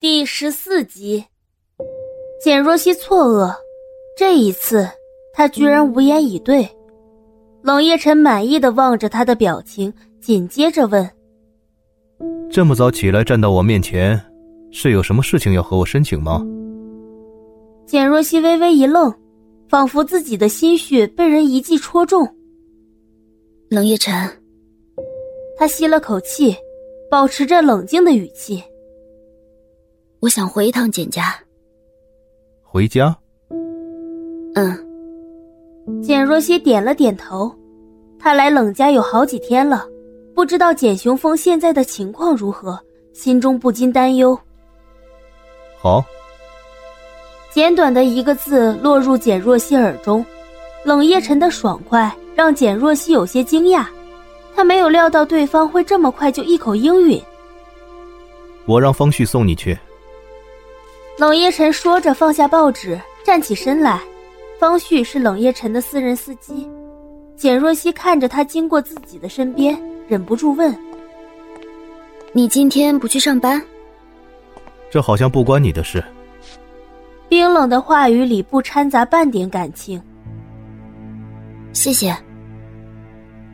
第十四集，简若曦错愕，这一次他居然无言以对。冷夜晨满意的望着他的表情，紧接着问：“这么早起来站到我面前，是有什么事情要和我申请吗？”简若曦微微一愣，仿佛自己的心绪被人一记戳中。冷夜晨，他吸了口气，保持着冷静的语气。我想回一趟简家。回家。嗯。简若曦点了点头。他来冷家有好几天了，不知道简雄风现在的情况如何，心中不禁担忧。好。简短的一个字落入简若曦耳中，冷夜晨的爽快让简若曦有些惊讶，她没有料到对方会这么快就一口应允。我让方旭送你去。冷夜晨说着，放下报纸，站起身来。方旭是冷夜晨的私人司机。简若曦看着他经过自己的身边，忍不住问：“你今天不去上班？”这好像不关你的事。冰冷的话语里不掺杂半点感情。谢谢。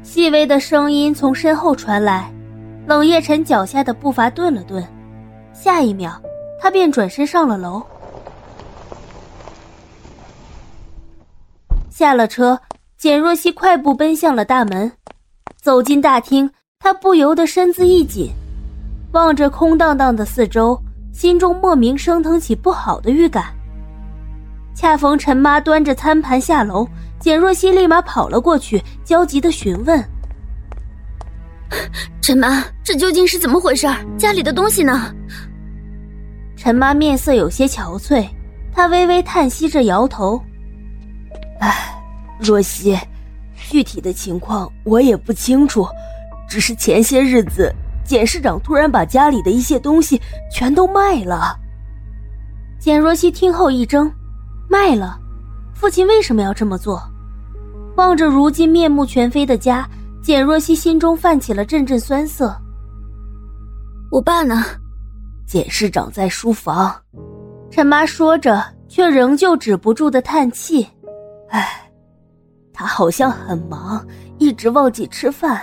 细微的声音从身后传来，冷夜晨脚下的步伐顿了顿，下一秒。他便转身上了楼，下了车，简若曦快步奔向了大门。走进大厅，他不由得身子一紧，望着空荡荡的四周，心中莫名升腾起不好的预感。恰逢陈妈端着餐盘下楼，简若曦立马跑了过去，焦急的询问：“陈妈，这究竟是怎么回事？家里的东西呢？”陈妈面色有些憔悴，她微微叹息着摇头：“唉，若曦，具体的情况我也不清楚，只是前些日子简市长突然把家里的一些东西全都卖了。”简若曦听后一怔：“卖了？父亲为什么要这么做？”望着如今面目全非的家，简若曦心中泛起了阵阵酸涩。我爸呢？简市长在书房，陈妈说着，却仍旧止不住的叹气。唉，他好像很忙，一直忘记吃饭。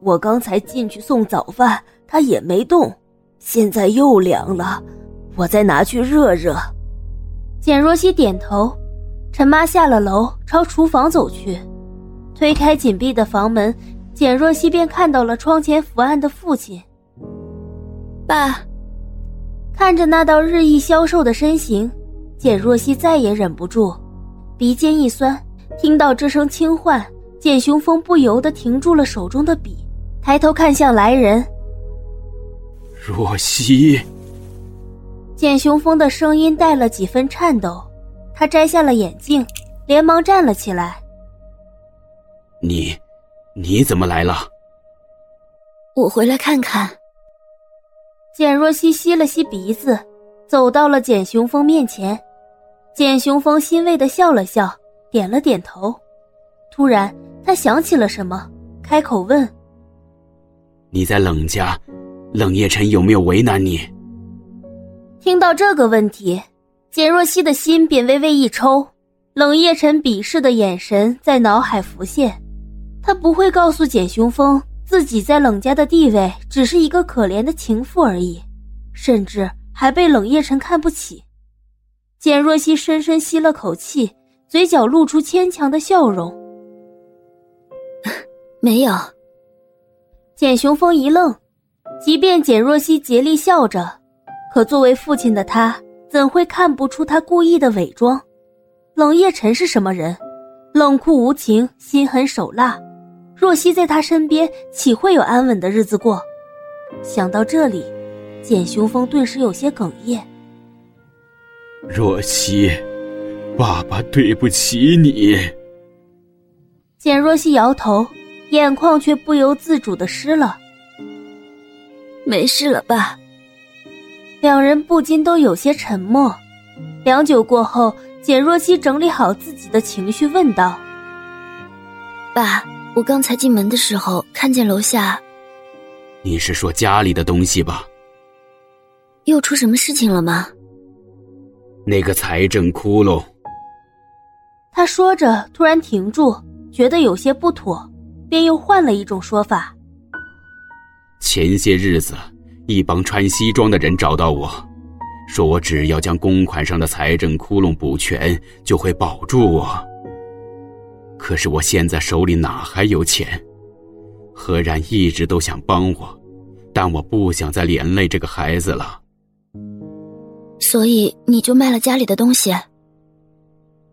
我刚才进去送早饭，他也没动。现在又凉了，我再拿去热热。简若曦点头，陈妈下了楼，朝厨房走去，推开紧闭的房门，简若曦便看到了窗前伏案的父亲。爸。看着那道日益消瘦的身形，简若曦再也忍不住，鼻尖一酸。听到这声轻唤，简雄风不由得停住了手中的笔，抬头看向来人。若曦。简雄风的声音带了几分颤抖，他摘下了眼镜，连忙站了起来。你，你怎么来了？我回来看看。简若曦吸了吸鼻子，走到了简雄风面前。简雄风欣慰的笑了笑，点了点头。突然，他想起了什么，开口问：“你在冷家，冷夜辰有没有为难你？”听到这个问题，简若曦的心便微微一抽，冷夜辰鄙视的眼神在脑海浮现。他不会告诉简雄风。自己在冷家的地位只是一个可怜的情妇而已，甚至还被冷夜晨看不起。简若曦深深吸了口气，嘴角露出牵强的笑容。没有。简雄风一愣，即便简若曦竭力笑着，可作为父亲的他怎会看不出他故意的伪装？冷夜晨是什么人？冷酷无情，心狠手辣。若曦在他身边，岂会有安稳的日子过？想到这里，简雄风顿时有些哽咽。若曦，爸爸对不起你。简若曦摇头，眼眶却不由自主的湿了。没事了，爸。两人不禁都有些沉默。良久过后，简若曦整理好自己的情绪，问道：“爸。”我刚才进门的时候，看见楼下。你是说家里的东西吧？又出什么事情了吗？那个财政窟窿。他说着，突然停住，觉得有些不妥，便又换了一种说法。前些日子，一帮穿西装的人找到我，说我只要将公款上的财政窟窿补全，就会保住我。可是我现在手里哪还有钱？何然一直都想帮我，但我不想再连累这个孩子了。所以你就卖了家里的东西？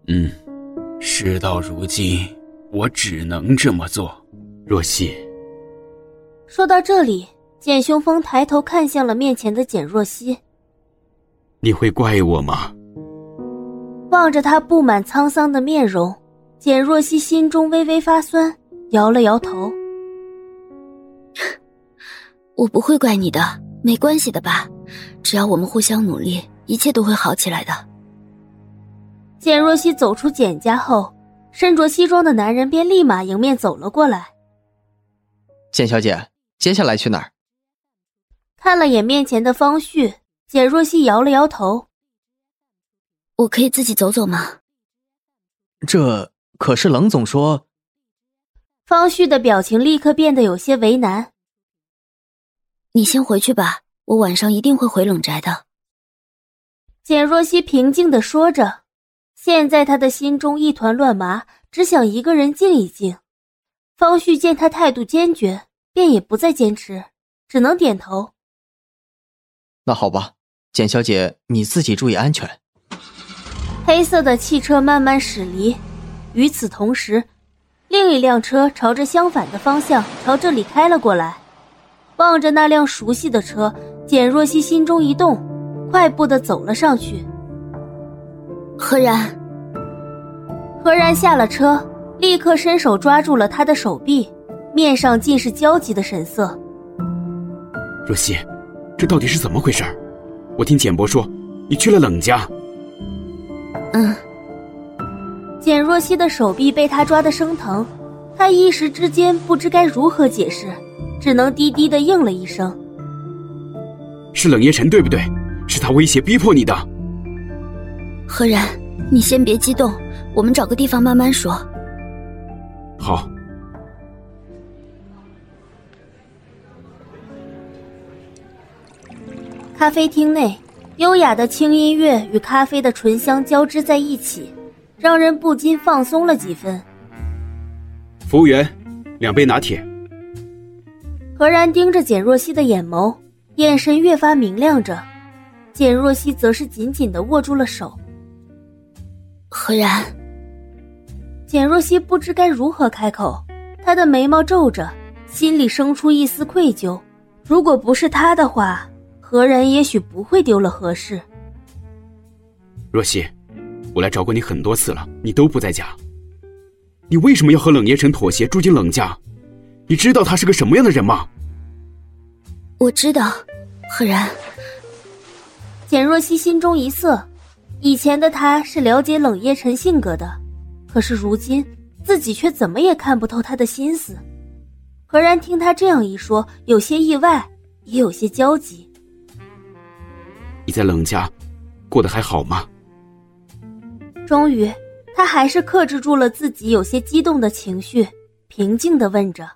嗯，事到如今，我只能这么做。若曦。说到这里，简雄风抬头看向了面前的简若曦。你会怪我吗？望着他布满沧桑的面容，简若曦心中微微发酸，摇了摇头。我不会怪你的，没关系的吧？只要我们互相努力，一切都会好起来的。简若曦走出简家后，身着西装的男人便立马迎面走了过来。简小姐。接下来去哪儿？看了眼面前的方旭，简若曦摇了摇头。我可以自己走走吗？这可是冷总说。方旭的表情立刻变得有些为难。你先回去吧，我晚上一定会回冷宅的。简若曦平静的说着，现在他的心中一团乱麻，只想一个人静一静。方旭见他态度坚决。便也不再坚持，只能点头。那好吧，简小姐，你自己注意安全。黑色的汽车慢慢驶离，与此同时，另一辆车朝着相反的方向朝这里开了过来。望着那辆熟悉的车，简若曦心中一动，快步的走了上去。何然，何然下了车，立刻伸手抓住了他的手臂。面上尽是焦急的神色。若曦，这到底是怎么回事？我听简伯说，你去了冷家。嗯。简若曦的手臂被他抓得生疼，他一时之间不知该如何解释，只能低低的应了一声：“是冷夜晨，对不对？是他威胁逼迫你的。”何然，你先别激动，我们找个地方慢慢说。好。咖啡厅内，优雅的轻音乐与咖啡的醇香交织在一起，让人不禁放松了几分。服务员，两杯拿铁。何然盯着简若曦的眼眸，眼神越发明亮着。简若曦则是紧紧的握住了手。何然，简若曦不知该如何开口，她的眉毛皱着，心里生出一丝愧疚。如果不是他的话。何然也许不会丢了何氏。若曦，我来找过你很多次了，你都不在家。你为什么要和冷夜晨妥协，住进冷家？你知道他是个什么样的人吗？我知道，何然。简若曦心中一涩，以前的她是了解冷夜晨性格的，可是如今自己却怎么也看不透他的心思。何然听他这样一说，有些意外，也有些焦急。你在冷家过得还好吗？终于，他还是克制住了自己有些激动的情绪，平静的问着。